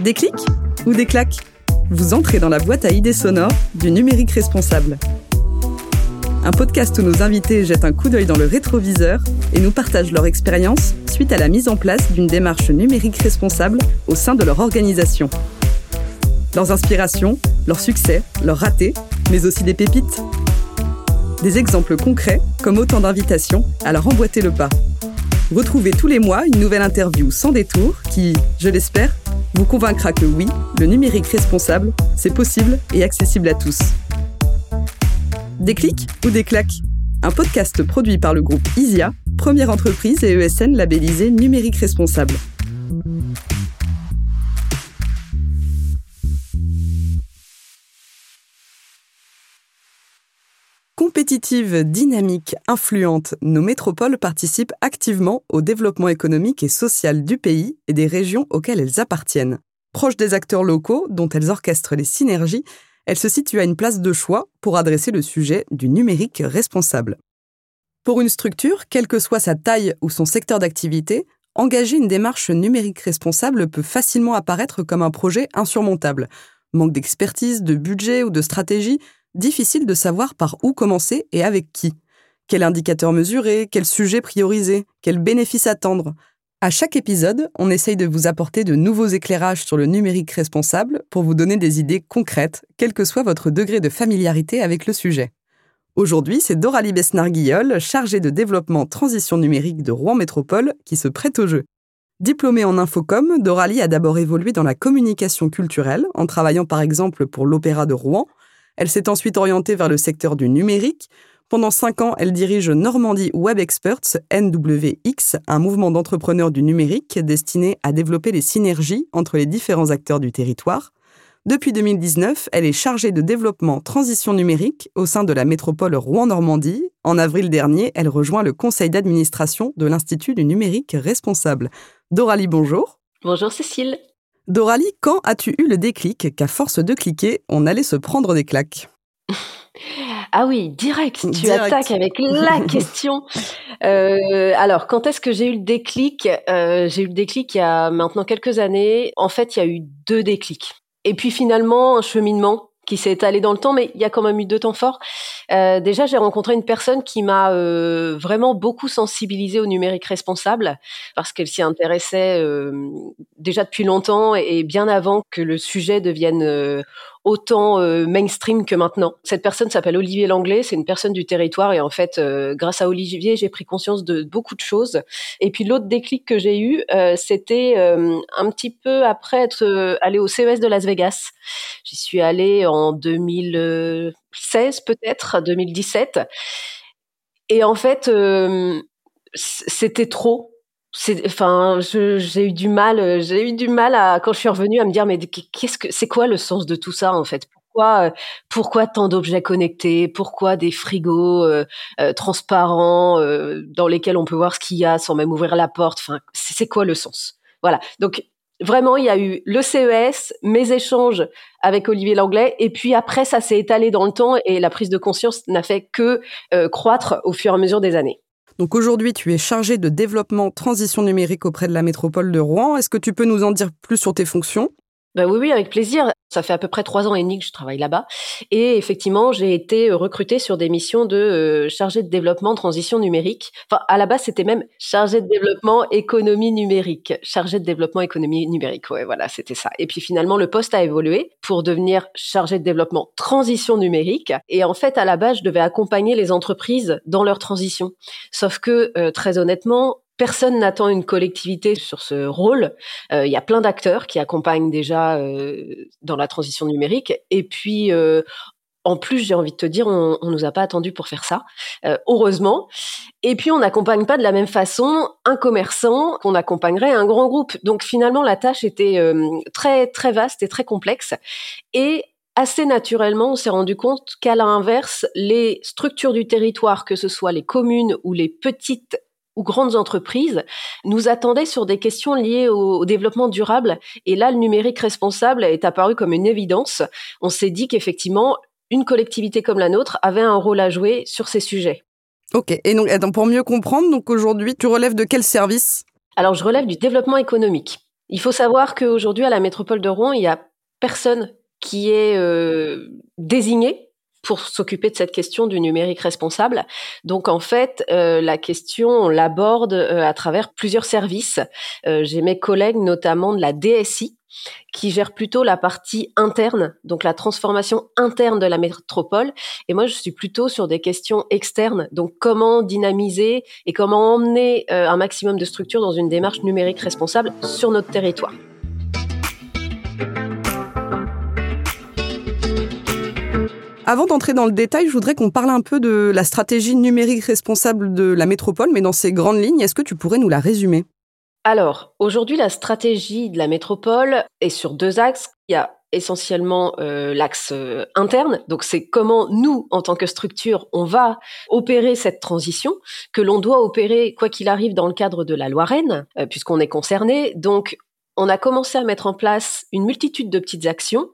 Des clics ou des claques? Vous entrez dans la boîte à idées sonores du numérique responsable. Un podcast où nos invités jettent un coup d'œil dans le rétroviseur et nous partagent leur expérience suite à la mise en place d'une démarche numérique responsable au sein de leur organisation. Leurs inspirations, leurs succès, leurs ratés, mais aussi des pépites. Des exemples concrets comme autant d'invitations à leur emboîter le pas. Retrouvez tous les mois une nouvelle interview sans détour qui, je l'espère, vous convaincra que oui, le numérique responsable, c'est possible et accessible à tous. Des clics ou des claques? Un podcast produit par le groupe ISIA, première entreprise et ESN labellisée numérique responsable. Compétitive, dynamique, influente, nos métropoles participent activement au développement économique et social du pays et des régions auxquelles elles appartiennent. Proches des acteurs locaux dont elles orchestrent les synergies, elles se situent à une place de choix pour adresser le sujet du numérique responsable. Pour une structure, quelle que soit sa taille ou son secteur d'activité, engager une démarche numérique responsable peut facilement apparaître comme un projet insurmontable. Manque d'expertise, de budget ou de stratégie, difficile de savoir par où commencer et avec qui. Quel indicateur mesurer, quel sujet prioriser, quel bénéfice attendre. À chaque épisode, on essaye de vous apporter de nouveaux éclairages sur le numérique responsable pour vous donner des idées concrètes, quel que soit votre degré de familiarité avec le sujet. Aujourd'hui, c'est Doralie Besnard-Guillol, chargée de développement transition numérique de Rouen Métropole, qui se prête au jeu. Diplômée en infocom, Doralie a d'abord évolué dans la communication culturelle, en travaillant par exemple pour l'Opéra de Rouen, elle s'est ensuite orientée vers le secteur du numérique. Pendant cinq ans, elle dirige Normandie Web Experts, NWX, un mouvement d'entrepreneurs du numérique destiné à développer les synergies entre les différents acteurs du territoire. Depuis 2019, elle est chargée de développement transition numérique au sein de la métropole Rouen-Normandie. En avril dernier, elle rejoint le conseil d'administration de l'Institut du numérique responsable. Doralie, bonjour. Bonjour Cécile. Doralie, quand as-tu eu le déclic qu'à force de cliquer, on allait se prendre des claques? Ah oui, direct, tu attaques avec la question. Euh, alors, quand est-ce que j'ai eu le déclic? Euh, J'ai eu le déclic il y a maintenant quelques années. En fait, il y a eu deux déclics. Et puis finalement, un cheminement qui s'est étalé dans le temps, mais il y a quand même eu deux temps forts. Euh, déjà, j'ai rencontré une personne qui m'a euh, vraiment beaucoup sensibilisée au numérique responsable parce qu'elle s'y intéressait euh, déjà depuis longtemps et, bien avant que le sujet devienne euh, autant euh, mainstream que maintenant. Cette personne s'appelle Olivier Langlais, c'est une personne du territoire et en fait, euh, grâce à Olivier, j'ai pris conscience de beaucoup de choses. Et puis l'autre déclic que j'ai eu, euh, c'était un petit peu après être allé au CES de Las Vegas. J'y suis allée en 2016 peut-être, 2017. Et en fait, c'était trop enfin j'ai eu du mal euh, j'ai eu du mal à quand je suis revenue à me dire mais qu'est-ce que c'est quoi le sens de tout ça en fait? Pourquoi euh, pourquoi tant d'objets connectés? Pourquoi des frigos euh, transparents dans lesquels on peut voir ce qu'il y a sans même ouvrir la porte? Enfin c'est quoi le sens? Voilà. Donc Vraiment, il y a eu le CES, mes échanges avec Olivier Langlais, et puis après, ça s'est étalé dans le temps et la prise de conscience n'a fait que croître au fur et à mesure des années. Donc aujourd'hui, tu es chargé de développement transition numérique auprès de la métropole de Rouen. Est-ce que tu peux nous en dire plus sur tes fonctions? Bah oui, oui, avec plaisir. Ça fait à peu près trois ans et demi que je travaille là-bas. Et effectivement, j'ai été euh, recrutée sur des missions de euh, chargé de développement transition numérique. Enfin, à la base, c'était même chargé de développement économie numérique. Chargé de développement économie numérique. Ouais, voilà, c'était ça. Et puis finalement, le poste a évolué pour devenir chargé de développement transition numérique. Et en fait, à la base, je devais accompagner les entreprises dans leur transition. Sauf que, euh, très honnêtement, Personne n'attend une collectivité sur ce rôle. Euh, il y a plein d'acteurs qui accompagnent déjà euh, dans la transition numérique. Et puis, euh, en plus, j'ai envie de te dire, on, on nous a pas attendu pour faire ça, heureusement. Et puis, on n'accompagne pas de la même façon un commerçant qu'on accompagnerait un grand groupe. Donc, finalement, la tâche était très très vaste et très complexe. Et assez naturellement, on s'est rendu compte qu'à l'inverse, les structures du territoire, que ce soit les communes ou les petites ou grandes entreprises nous attendaient sur des questions liées au, développement durable. Et là, le numérique responsable est apparu comme une évidence. On s'est dit qu'effectivement, une collectivité comme la nôtre avait un rôle à jouer sur ces sujets. Ok. Et donc, pour mieux comprendre, donc aujourd'hui, tu relèves de quel service? Alors, je relève du développement économique. Il faut savoir qu'aujourd'hui, à la métropole de Rouen, il y a personne qui est euh, désigné pour s'occuper de cette question du numérique responsable. Donc en fait, euh, la question, on l'aborde euh, à travers plusieurs services. Euh, j'ai mes collègues notamment de la DSI qui gère plutôt la partie interne, donc la transformation interne de la métropole. Et moi, je suis plutôt sur des questions externes, donc comment dynamiser et comment emmener un maximum de structures dans une démarche numérique responsable sur notre territoire. Avant d'entrer dans le détail, je voudrais qu'on parle un peu de la stratégie numérique responsable de la métropole, mais dans ses grandes lignes, est-ce que tu pourrais nous la résumer? Alors, aujourd'hui, la stratégie de la métropole est sur deux axes. Il y a essentiellement euh, l'axe euh, interne. Donc c'est comment nous, en tant que structure, on va opérer cette transition que l'on doit opérer quoi qu'il arrive dans le cadre de la loi Rennes, euh, puisqu'on est concerné. On a commencé à mettre en place une multitude de petites actions.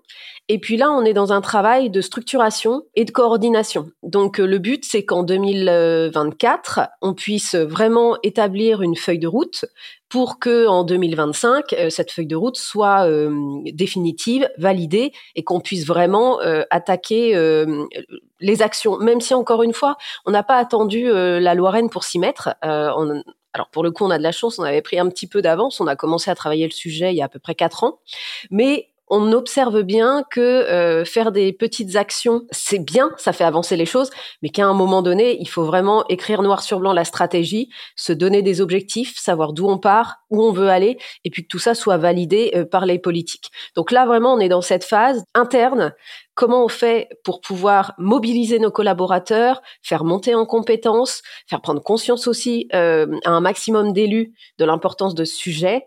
Et puis là, on est dans un travail de structuration et de coordination. Donc euh, le but, c'est qu'en 2024, on puisse vraiment établir une feuille de route pour que en 2025, euh, cette feuille de route soit euh, définitive, validée et qu'on puisse vraiment attaquer les actions. Même si encore une fois, on n'a pas attendu la loi Rennes pour s'y mettre. Alors pour le coup, on a de la chance, on avait pris un petit peu d'avance, on a commencé à travailler le sujet il y a à peu près quatre ans, mais on observe bien que euh, faire des petites actions, c'est bien, ça fait avancer les choses, mais qu'à un moment donné, il faut vraiment écrire noir sur blanc la stratégie, se donner des objectifs, savoir d'où on part, où on veut aller, et puis que tout ça soit validé euh, par les politiques. Donc là, vraiment, on est dans cette phase interne. Comment on fait pour pouvoir mobiliser nos collaborateurs, faire monter en compétences, faire prendre conscience aussi euh, à un maximum d'élus de l'importance de ce sujet?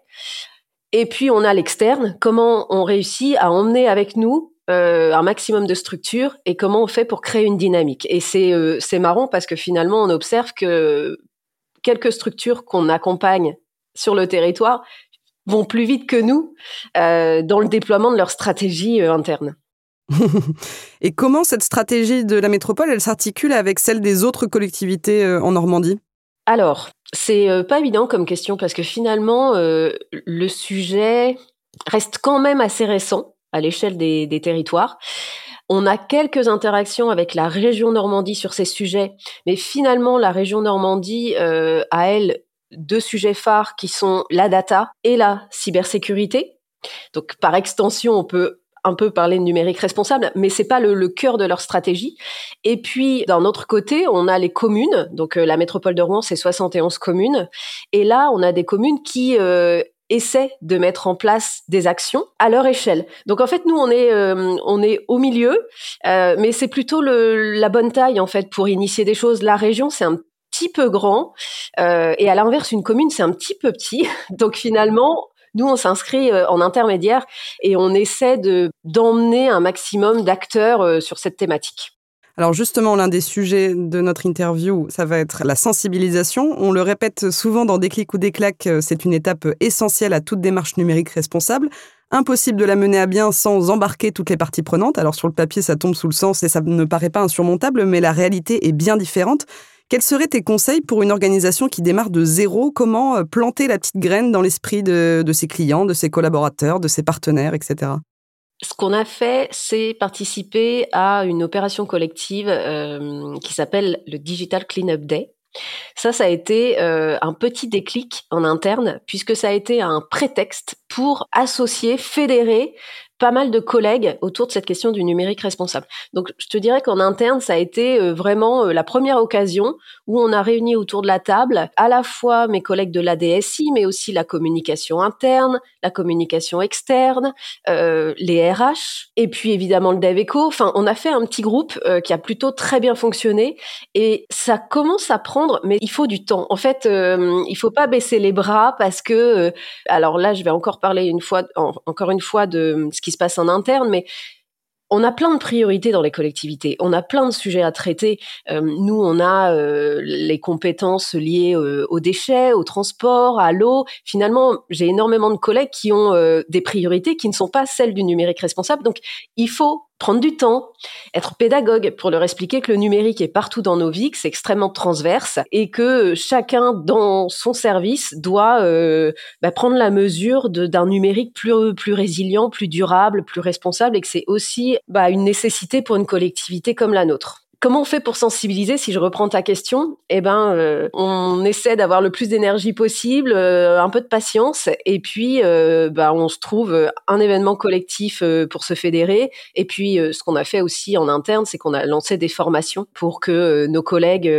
Et puis on a l'externe, comment on réussit à emmener avec nous euh, un maximum de structures et comment on fait pour créer une dynamique. Et c'est euh, c'est marrant parce que finalement on observe que quelques structures qu'on accompagne sur le territoire vont plus vite que nous euh, dans le déploiement de leur stratégie interne. et comment cette stratégie de la métropole, elle s'articule avec celle des autres collectivités en Normandie? Alors, c'est euh, pas évident comme question parce que finalement, euh, le sujet reste quand même assez récent à l'échelle des, territoires. On a quelques interactions avec la région Normandie sur ces sujets, mais finalement, la région Normandie euh, a, elle, deux sujets phares qui sont la data et la cybersécurité. Donc, par extension, on peut un peu parler de numérique responsable, mais c'est pas le, cœur de leur stratégie. Et puis, d'un autre côté, on a les communes. Donc, euh, la métropole de Rouen, c'est 71 communes. Et là, on a des communes qui euh, essaient de mettre en place des actions à leur échelle. Donc, en fait, nous, on est, euh, on est au milieu, mais c'est plutôt le, la bonne taille, en fait, pour initier des choses. La région, c'est un petit peu grand, et à l'inverse, une commune, c'est un petit peu petit. Donc, finalement, nous, on s'inscrit euh, en intermédiaire et on essaie de d'emmener un maximum d'acteurs euh, sur cette thématique. Alors justement, l'un des sujets de notre interview, ça va être la sensibilisation. On le répète souvent dans des clics ou des claques, euh, c'est une étape essentielle à toute démarche numérique responsable. Impossible de la mener à bien sans embarquer toutes les parties prenantes. Alors sur le papier, ça tombe sous le sens et ça ne paraît pas insurmontable, mais la réalité est bien différente. Quels seraient tes conseils pour une organisation qui démarre de zéro? Comment euh, planter la petite graine dans l'esprit de, ses clients, de ses collaborateurs, de ses partenaires, etc. Ce qu'on a fait, c'est participer à une opération collective euh, qui s'appelle le Digital Cleanup Day. Ça, ça a été euh, un petit déclic en interne, puisque ça a été un prétexte pour associer, fédérer pas mal de collègues autour de cette question du numérique responsable. Donc, je te dirais qu'en interne, ça a été euh, vraiment euh, la première occasion où on a réuni autour de la table à la fois mes collègues de l'ADSI, mais aussi la communication interne, la communication externe, euh, les RH, et puis évidemment le DevEco. Enfin, on a fait un petit groupe qui a plutôt très bien fonctionné, et ça commence à prendre, mais il faut du temps. En fait, euh, il faut pas baisser les bras parce que, alors là, je vais encore parler une fois, encore une fois de ce qui se passe en interne, mais on a plein de priorités dans les collectivités. On a plein de sujets à traiter. Euh, nous, on a euh, les compétences liées euh, aux déchets, au transport, à l'eau. Finalement, j'ai énormément de collègues qui ont des priorités qui ne sont pas celles du numérique responsable. Donc, il faut prendre du temps, être pédagogue pour leur expliquer que le numérique est partout dans nos vies, que c'est extrêmement transverse et que chacun dans son service doit euh, bah, prendre la mesure d'un numérique plus, plus résilient, plus durable, plus responsable et que c'est aussi bah, une nécessité pour une collectivité comme la nôtre. Comment on fait pour sensibiliser Si je reprends ta question, eh ben, euh, on essaie d'avoir le plus d'énergie possible, euh, un peu de patience, et puis, euh, bah, on se trouve un événement collectif pour se fédérer. Et puis, ce qu'on a fait aussi en interne, c'est qu'on a lancé des formations pour que nos collègues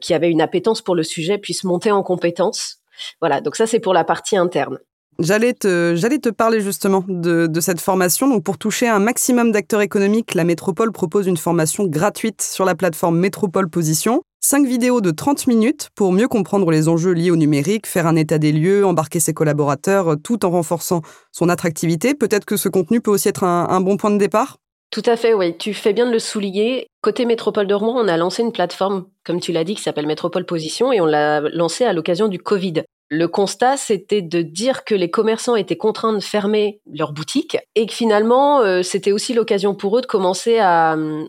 qui avaient une appétence pour le sujet puissent monter en compétences. Voilà. Donc ça, c'est pour la partie interne. J'allais te, parler justement de, cette formation. Donc, pour toucher un maximum d'acteurs économiques, la Métropole propose une formation gratuite sur la plateforme Métropole Position. Cinq vidéos de 30 minutes pour mieux comprendre les enjeux liés au numérique, faire un état des lieux, embarquer ses collaborateurs, tout en renforçant son attractivité. Peut-être que ce contenu peut aussi être un, un bon point de départ tout à fait, oui. Tu fais bien de le souligner. Côté Métropole de Rouen, on a lancé une plateforme, comme tu l'as dit, qui s'appelle Métropole Position, et on l'a lancée à l'occasion du Covid. Le constat, c'était de dire que les commerçants étaient contraints de fermer leurs boutiques et que finalement, euh, c'était aussi l'occasion pour eux de commencer à hum,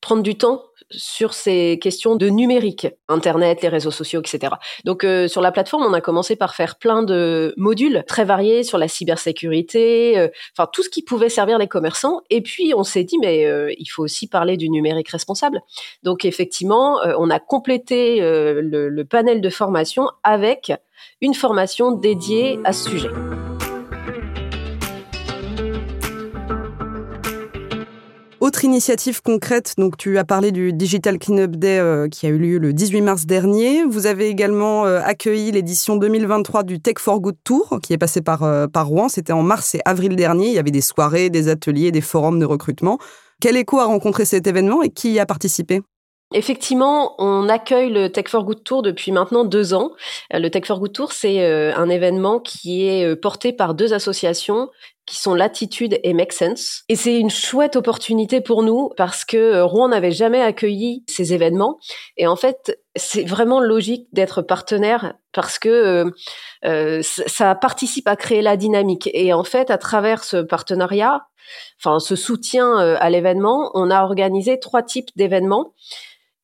prendre du temps sur ces questions de numérique, Internet, les réseaux sociaux, etc. Donc euh, sur la plateforme, on a commencé par faire plein de modules très variés sur la cybersécurité, euh, enfin tout ce qui pouvait servir les commerçants. Et puis on s'est dit, mais il faut aussi parler du numérique responsable. Donc effectivement, on a complété le panel de formation avec une formation dédiée à ce sujet. Autre initiative concrète, donc tu as parlé du Digital Cleanup Day euh, qui a eu lieu le 18 mars dernier. Vous avez également euh, accueilli l'édition 2023 du Tech for Good Tour qui est passé par, euh, par Rouen. C'était en mars et avril dernier. Il y avait des soirées, des ateliers, des forums de recrutement. Quel écho a rencontré cet événement et qui y a participé? Effectivement, on accueille le Tech for Good Tour depuis maintenant deux ans. Euh, le Tech for Good Tour, c'est euh, un événement qui est euh, porté par deux associations qui sont Latitude et Make Sense. Et c'est une chouette opportunité pour nous parce que Rouen n'avait jamais accueilli ces événements. Et en fait, c'est vraiment logique d'être partenaire parce que ça participe à créer la dynamique. Et en fait, à travers ce partenariat, enfin ce soutien à l'événement, on a organisé trois types d'événements.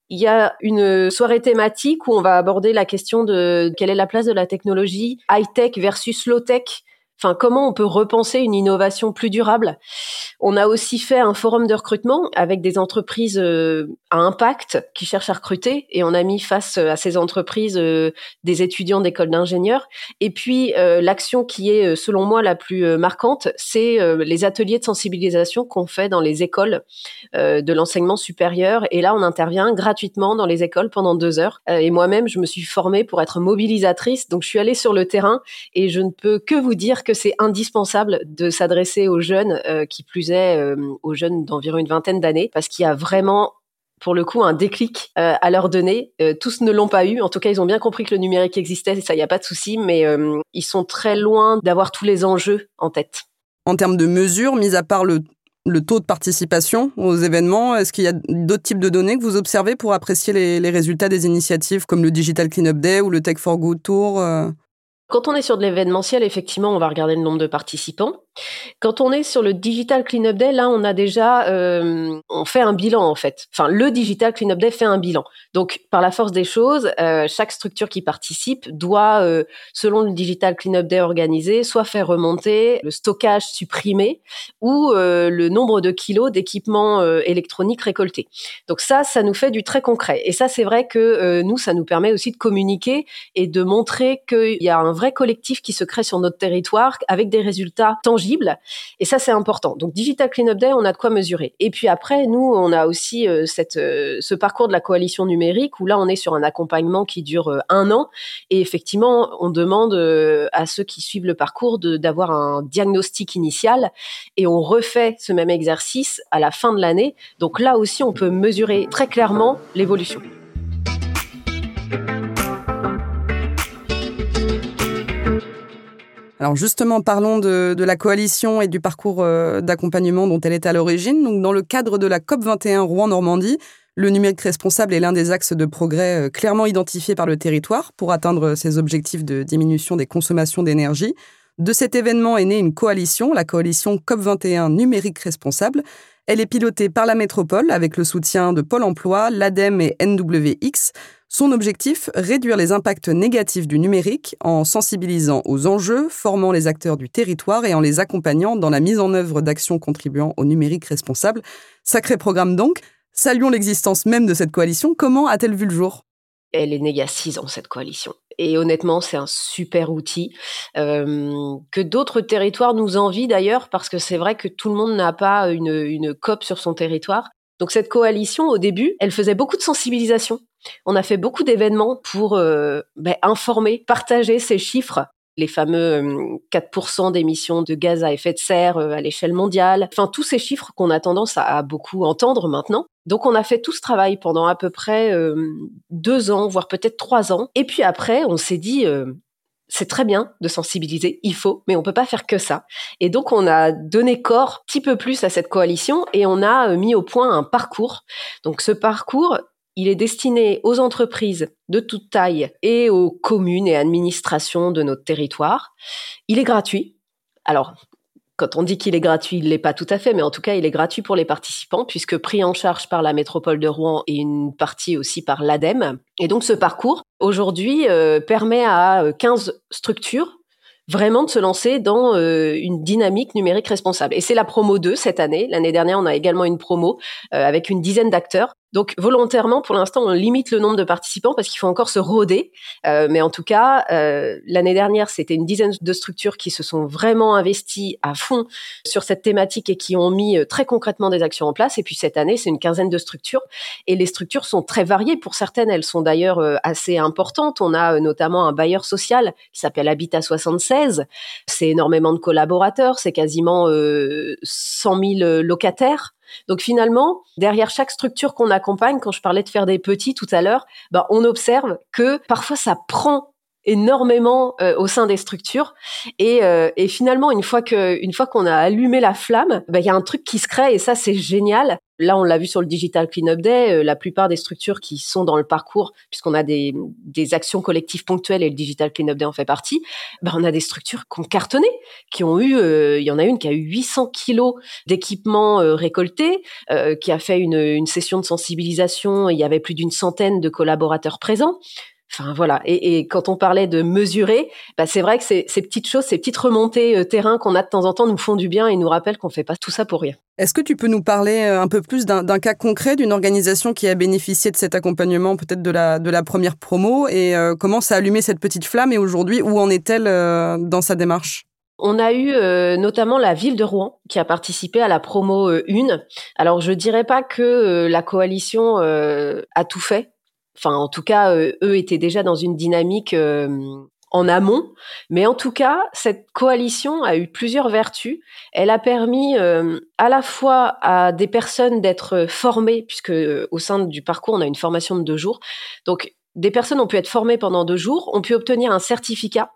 Il y a une soirée thématique où on va aborder la question de quelle est la place de la technologie high-tech versus low-tech Enfin, comment on peut repenser une innovation plus durable? On a aussi fait un forum de recrutement avec des entreprises euh, à impact qui cherchent à recruter et on a mis face euh, à ces entreprises euh, des étudiants d'école d'ingénieurs. Et puis, l'action qui est, selon moi, la plus marquante, c'est les ateliers de sensibilisation qu'on fait dans les écoles de l'enseignement supérieur. Et là, on intervient gratuitement dans les écoles pendant deux heures. et moi-même, je me suis formée pour être mobilisatrice. Donc, je suis allée sur le terrain et je ne peux que vous dire que c'est indispensable de s'adresser aux jeunes, euh, qui plus est euh, aux jeunes d'environ une vingtaine d'années, parce qu'il y a vraiment pour le coup un déclic euh, à leur donner. tous ne l'ont pas eu. En tout cas, ils ont bien compris que le numérique existait, ça, il n'y a pas de souci, mais ils sont très loin d'avoir tous les enjeux en tête. En termes de mesures, mis à part le, taux de participation aux événements, est-ce qu'il y a d'autres types de données que vous observez pour apprécier les, les résultats des initiatives comme le Digital Cleanup Day ou le Tech for Good Tour quand on est sur de l'événementiel, effectivement, on va regarder le nombre de participants. Quand on est sur le Digital Cleanup Day, là, on a déjà, euh, on fait un bilan en fait. Enfin, le Digital Cleanup Day fait un bilan. Donc, par la force des choses, euh, chaque structure qui participe doit, euh, selon le Digital Cleanup Day organisé, soit faire remonter le stockage supprimé ou le nombre de kilos d'équipements électroniques récoltés. Donc ça, ça nous fait du très concret. Et ça, c'est vrai que nous, ça nous permet aussi de communiquer et de montrer qu'il y a un vrai collectif qui se crée sur notre territoire avec des résultats tangibles et ça, c'est important. Donc, Digital Cleanup Day, on a de quoi mesurer. Et puis après, nous, on a aussi euh, cette, euh, ce parcours de la coalition numérique où là, on est sur un accompagnement qui dure euh, un an. Et effectivement, on demande à ceux qui suivent le parcours d'avoir un diagnostic initial. Et on refait ce même exercice à la fin de l'année. Donc là aussi, on peut mesurer très clairement l'évolution. Alors justement, parlons de, la coalition et du parcours euh, d'accompagnement dont elle est à l'origine. Donc dans le cadre de la COP 21 Rouen-Normandie, le numérique responsable est l'un des axes de progrès euh, clairement identifiés par le territoire pour atteindre ses objectifs de diminution des consommations d'énergie. De cet événement est née une coalition, la coalition COP21 numérique responsable. Elle est pilotée par la métropole avec le soutien de Pôle emploi, l'ADEME et NWX. Son objectif, réduire les impacts négatifs du numérique en sensibilisant aux enjeux, formant les acteurs du territoire et en les accompagnant dans la mise en œuvre d'actions contribuant au numérique responsable. Sacré programme donc. Saluons l'existence même de cette coalition. Comment a-t-elle vu le jour? Elle est née cette coalition. Et honnêtement, c'est un super outil euh, que d'autres territoires nous envient d'ailleurs, parce que c'est vrai que tout le monde n'a pas une COP sur son territoire. Donc cette coalition, au début, elle faisait beaucoup de sensibilisation. On a fait beaucoup d'événements pour euh, ben, informer, partager ces chiffres les fameux 4% d'émissions de gaz à effet de serre à l'échelle mondiale, enfin tous ces chiffres qu'on a tendance à beaucoup entendre maintenant. Donc on a fait tout ce travail pendant à peu près deux ans, voire peut-être trois ans. Et puis après, on s'est dit, c'est très bien de sensibiliser, il faut, mais on peut pas faire que ça. Et donc on a donné corps un petit peu plus à cette coalition et on a mis au point un parcours. Donc ce parcours, il est destiné aux entreprises de toute taille et aux communes et administrations de notre territoire. Il est gratuit. Alors, quand on dit qu'il est gratuit, il l'est pas tout à fait, mais en tout cas, il est gratuit pour les participants puisque pris en charge par la métropole de Rouen et une partie aussi par l'ADEME. Et donc, ce parcours, aujourd'hui, euh, permet à 15 euh, structures vraiment de se lancer dans euh, une dynamique numérique responsable. Et c'est la promo 2 cette année. L'année dernière, on a également une promo avec une dizaine d'acteurs donc volontairement, pour l'instant, on limite le nombre de participants parce qu'il faut encore se roder. Euh, mais en tout cas, euh, l'année dernière, c'était une dizaine de structures qui se sont vraiment investies à fond sur cette thématique et qui ont mis euh, très concrètement des actions en place. Et puis cette année, c'est une quinzaine de structures. Et les structures sont très variées. Pour certaines, elles sont d'ailleurs assez importantes. On a notamment un bailleur social qui s'appelle Habitat 76. C'est énormément de collaborateurs. C'est quasiment 100 000 locataires. Donc finalement, derrière chaque structure qu'on accompagne, quand je parlais de faire des petits tout à l'heure, bah, on observe que parfois ça prend énormément euh, au sein des structures. Et, euh, et finalement une fois que une fois qu'on a allumé la flamme bah, il y a un truc qui se crée et ça c'est génial Là, on l'a vu sur le Digital Cleanup Day, euh, la plupart des structures qui sont dans le parcours, puisqu'on a des, des, actions collectives ponctuelles et le Digital Cleanup Day en fait partie, ben, on a des structures qui ont cartonné, qui ont eu, il y en a une qui a eu 800 kilos d'équipements récoltés, qui a fait une session de sensibilisation, il y avait plus d'une centaine de collaborateurs présents. Enfin voilà. Et, et, quand on parlait de mesurer, bah, c'est vrai que ces, ces, petites choses, ces petites remontées euh, terrain qu'on a de temps en temps nous font du bien et nous rappellent qu'on fait pas tout ça pour rien. Est-ce que tu peux nous parler euh, un peu plus d'un cas concret d'une organisation qui a bénéficié de cet accompagnement, peut-être de la, de la première promo, et euh, comment ça a allumé cette petite flamme et aujourd'hui, où en est-elle dans sa démarche? On a eu notamment la ville de Rouen qui a participé à la promo 1. Alors je dirais pas que la coalition a tout fait Enfin, en tout cas, euh, eux étaient déjà dans une dynamique euh, en amont. Mais en tout cas, cette coalition a eu plusieurs vertus. Elle a permis euh, à la fois à des personnes d'être formées, puisque au sein du parcours, on a une formation de deux jours. Donc, des personnes ont pu être formées pendant deux jours, ont pu obtenir un certificat,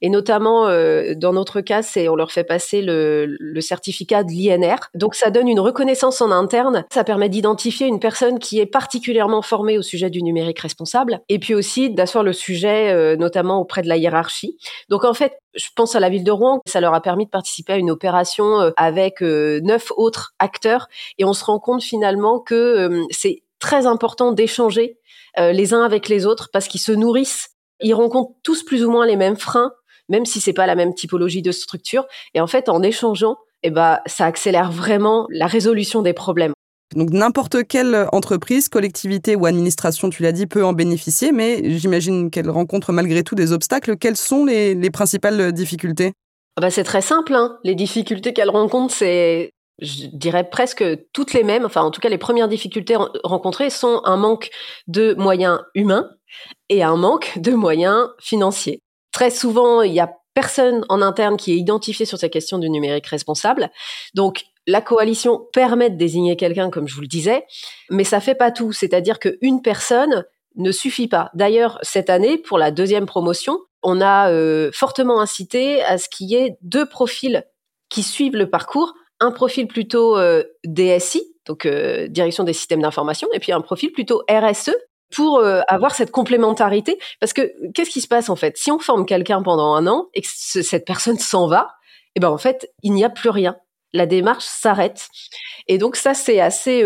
et notamment euh, dans notre cas, c'est on leur fait passer le, le certificat de l'INR. Donc ça donne une reconnaissance en interne, ça permet d'identifier une personne qui est particulièrement formée au sujet du numérique responsable, et puis aussi d'asseoir le sujet, euh, notamment auprès de la hiérarchie. Donc en fait, je pense à la ville de Rouen, ça leur a permis de participer à une opération euh, avec neuf autres acteurs, et on se rend compte finalement que c'est très important d'échanger euh, les uns avec les autres parce qu'ils se nourrissent. Ils rencontrent tous plus ou moins les mêmes freins, même si c'est pas la même typologie de structure. Et en fait, en échangeant, eh ben, ça accélère vraiment la résolution des problèmes. Donc n'importe quelle entreprise, collectivité ou administration, tu l'as dit, peut en bénéficier, mais j'imagine qu'elle rencontre malgré tout des obstacles. Quelles sont les, principales difficultés? Ah bah, C'est très simple. Hein. Les difficultés qu'elle rencontre, c'est je dirais presque toutes les mêmes, enfin en tout cas les premières difficultés rencontrées sont un manque de moyens humains et un manque de moyens financiers. Très souvent, il y a personne en interne qui est identifié sur ces questions du numérique responsable. Donc la coalition permet de désigner quelqu'un, comme je vous le disais, mais ça fait pas tout. C'est-à-dire qu'une personne ne suffit pas. D'ailleurs, cette année, pour la deuxième promotion, on a euh, fortement incité à ce qu'il y ait deux profils qui suivent le parcours un profil plutôt euh, DSI, donc euh, direction des systèmes d'information, et puis un profil plutôt RSE pour euh, avoir cette complémentarité. Parce que qu'est-ce qui se passe en fait? Si on forme quelqu'un pendant un an et que cette personne s'en va, eh ben en fait il n'y a plus rien. la démarche s'arrête. Et donc ça, c'est assez,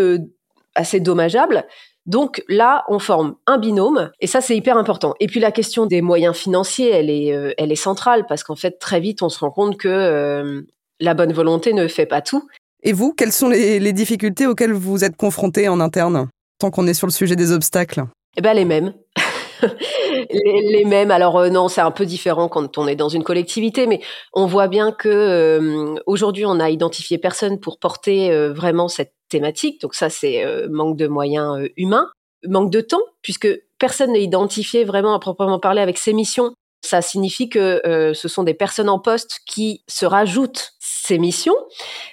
assez dommageable. Donc là, on forme un binôme et ça, c'est hyper important. Et puis la question des moyens financiers, elle est, euh, elle est centrale parce qu'en fait, très vite, on se rend compte que euh, la bonne volonté ne fait pas tout. Et vous, quelles sont les, difficultés auxquelles vous êtes confrontés en interne, tant qu'on est sur le sujet des obstacles? Eh ben les mêmes. les, mêmes. Alors euh, non, c'est un peu différent quand on est dans une collectivité, mais on voit bien que aujourd'hui, on a identifié personne pour porter vraiment cette thématique. Donc ça, c'est euh, manque de moyens euh, humains, manque de temps, puisque personne n'est identifié vraiment à proprement parler avec ces missions. Ça signifie que euh, ce sont des personnes en poste qui se rajoutent ces missions.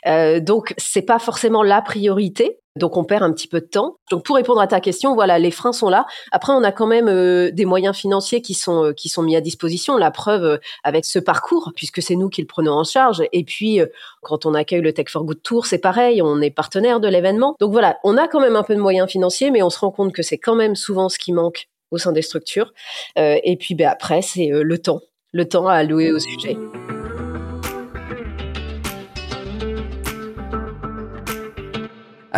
Euh, donc c'est pas forcément la priorité. Donc on perd un petit peu de temps. Donc pour répondre à ta question, voilà, les freins sont là. Après, on a quand même euh, des moyens financiers qui sont euh, qui sont mis à disposition. La preuve euh, avec ce parcours, puisque c'est nous qui le prenons en charge. Et puis quand on accueille le Tech for Good Tour, c'est pareil, on est partenaire de l'événement. Donc voilà, on a quand même un peu de moyens financiers, mais on se rend compte que c'est quand même souvent ce qui manque au sein des structures. et puis ben, après, c'est le temps, le temps à allouer au sujet.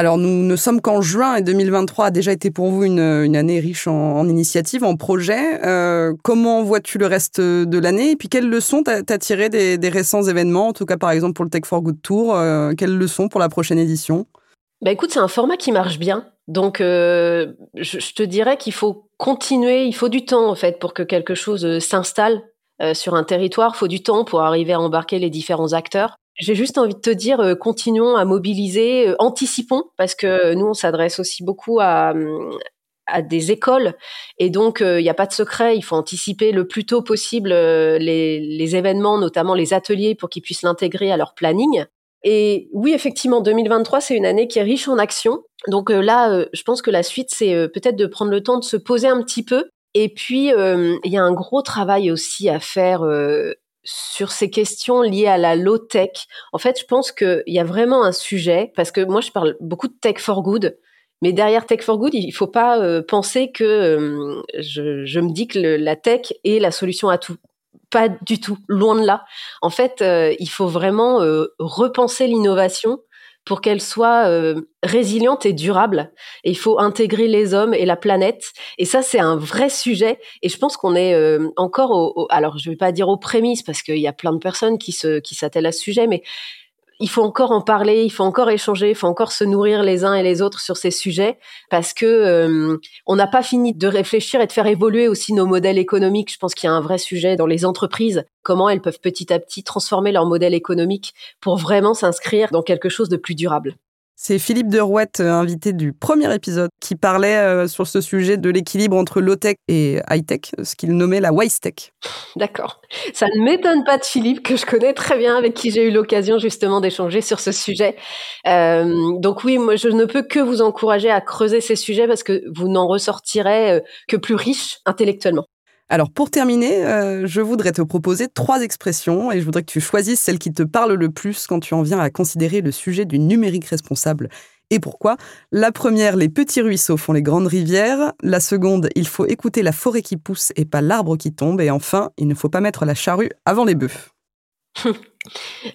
Alors nous ne sommes qu'en juin et 2023 a déjà été pour vous une, année riche en, initiatives, en projets. Euh, comment vois-tu le reste de l'année? Et puis quelles leçons t'as as tiré des, récents événements, en tout cas par exemple pour le Tech for Good Tour euh, Quelles leçons pour la prochaine édition? Bah écoute, c'est un format qui marche bien. Donc, euh, je, te dirais qu'il faut continuer, il faut du temps en fait pour que quelque chose s'installe sur un territoire. Il faut du temps pour arriver à embarquer les différents acteurs. J'ai juste envie de te dire, euh, continuons à mobiliser, euh, anticipons, parce que nous, on s'adresse aussi beaucoup à, à des écoles. Et donc, euh, il n'y a pas de secret, il faut anticiper le plus tôt possible les, les événements, notamment les ateliers, pour qu'ils puissent l'intégrer à leur planning. Et oui, effectivement, 2023, c'est une année qui est riche en actions. Donc là, je pense que la suite, c'est peut-être de prendre le temps de se poser un petit peu. Et puis, il y a un gros travail aussi à faire sur ces questions liées à la low tech, en fait, je pense qu'il y a vraiment un sujet parce que moi, je parle beaucoup de tech for good. Mais derrière Tech for Good, il ne faut pas euh, penser que euh, je, me dis que la tech est la solution à tout. Pas du tout, loin de là. En fait, euh, il faut vraiment repenser l'innovation pour qu'elle soit euh, résiliente et durable. Et il faut intégrer les hommes et la planète. Et ça, c'est un vrai sujet. Et je pense qu'on est euh, encore au, alors je vais pas dire aux prémices parce qu'il y a plein de personnes qui se qui s'attellent à ce sujet, mais il faut encore en parler, il faut encore échanger, il faut encore se nourrir les uns et les autres sur ces sujets parce que euh, on n'a pas fini de réfléchir et de faire évoluer aussi nos modèles économiques. Je pense qu'il y a un vrai sujet dans les entreprises, comment elles peuvent petit à petit transformer leur modèle économique pour vraiment s'inscrire dans quelque chose de plus durable. C'est Philippe Derouette, euh, invité du premier épisode, qui parlait euh, sur ce sujet de l'équilibre entre low-tech et high-tech, ce qu'il nommait la wise-tech. D'accord. Ça ne m'étonne pas de Philippe, que je connais très bien, avec qui j'ai eu l'occasion justement d'échanger sur ce sujet. Euh, donc oui, moi, je ne peux que vous encourager à creuser ces sujets parce que vous n'en ressortirez que plus riche intellectuellement. Alors pour terminer, euh, je voudrais te proposer trois expressions et je voudrais que tu choisisses celle qui te parle le plus quand tu en viens à considérer le sujet du numérique responsable. Et pourquoi? La première, les petits ruisseaux font les grandes rivières. La seconde, il faut écouter la forêt qui pousse et pas l'arbre qui tombe. Et enfin, il ne faut pas mettre la charrue avant les bœufs.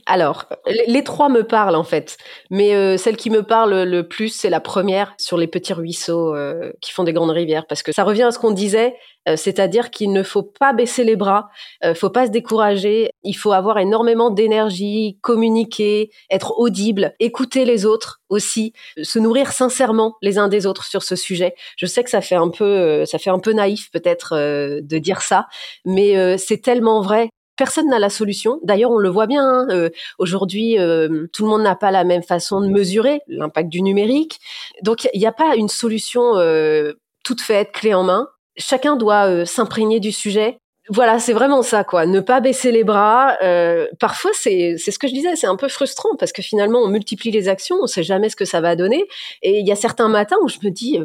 Alors, les trois me parlent en fait, mais euh, celle qui me parle le plus, c'est la première sur les petits ruisseaux euh, qui font des grandes rivières, parce que ça revient à ce qu'on disait, euh, c'est-à-dire qu'il ne faut pas baisser les bras, ne faut pas se décourager, il faut avoir énormément d'énergie, communiquer, être audible, écouter les autres aussi, se nourrir sincèrement les uns des autres sur ce sujet. Je sais que ça fait un peu, ça fait un peu naïf peut-être de dire ça, mais c'est tellement vrai Personne n'a la solution. D'ailleurs, on le voit bien. Hein, euh, aujourd'hui, euh, tout le monde n'a pas la même façon de mesurer l'impact du numérique. Donc, il n'y a pas une solution euh, toute faite, clé en main. Chacun doit s'imprégner du sujet. Voilà, c'est vraiment ça, quoi. Ne pas baisser les bras. parfois, c'est c'est ce que je disais, c'est un peu frustrant parce que finalement, on multiplie les actions, on sait jamais ce que ça va donner. Et il y a certains matins où je me dis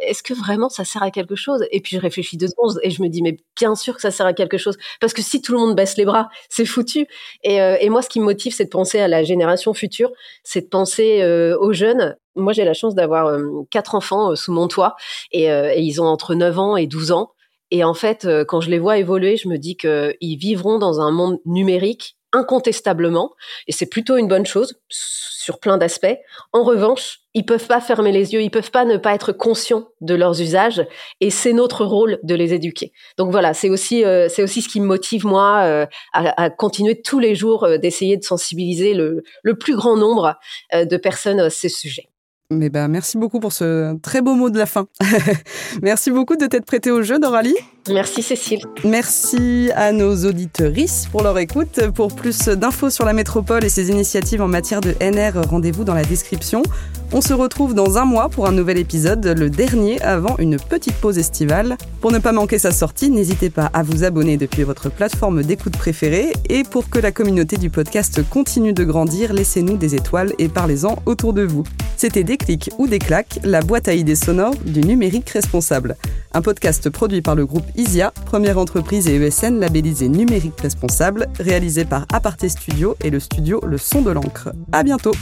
est-ce que vraiment ça sert à quelque chose? Et puis je réfléchis deux secondes et je me dis, mais bien sûr que ça sert à quelque chose. Parce que si tout le monde baisse les bras, c'est foutu. Et, euh, moi, ce qui me motive, c'est de penser à la génération future, c'est de penser euh, aux jeunes. Moi, j'ai la chance d'avoir euh, quatre enfants sous mon toit et, et, ils ont entre 9 ans et 12 ans. Et en fait, quand je les vois évoluer, je me dis qu'ils vivront dans un monde numérique incontestablement, et c'est plutôt une bonne chose sur plein d'aspects. En revanche, ils peuvent pas fermer les yeux, ils peuvent pas ne pas être conscients de leurs usages, et c'est notre rôle de les éduquer. Donc voilà, c'est aussi euh, c'est aussi ce qui me motive moi euh, à, à, continuer tous les jours euh, d'essayer de sensibiliser le, le, plus grand nombre de personnes à ces sujets. Mais ben, merci beaucoup pour ce très beau mot de la fin. merci beaucoup de t'être prêté au jeu, Doralie. Merci Cécile. Merci à nos auditrices pour leur écoute. Pour plus d'infos sur la métropole et ses initiatives en matière de NR, rendez-vous dans la description. On se retrouve dans un mois pour un nouvel épisode, le dernier avant une petite pause estivale. Pour ne pas manquer sa sortie, n'hésitez pas à vous abonner depuis votre plateforme d'écoute préférée. Et pour que la communauté du podcast continue de grandir, laissez-nous des étoiles et parlez-en autour de vous. C'était Déclic ou Déclac, la boîte à idées sonores du numérique responsable. Un podcast produit par le groupe ISIA, première entreprise et ESN labellisée numérique responsable, réalisé par Aparté Studio et le studio Le Son de l'encre. À bientôt!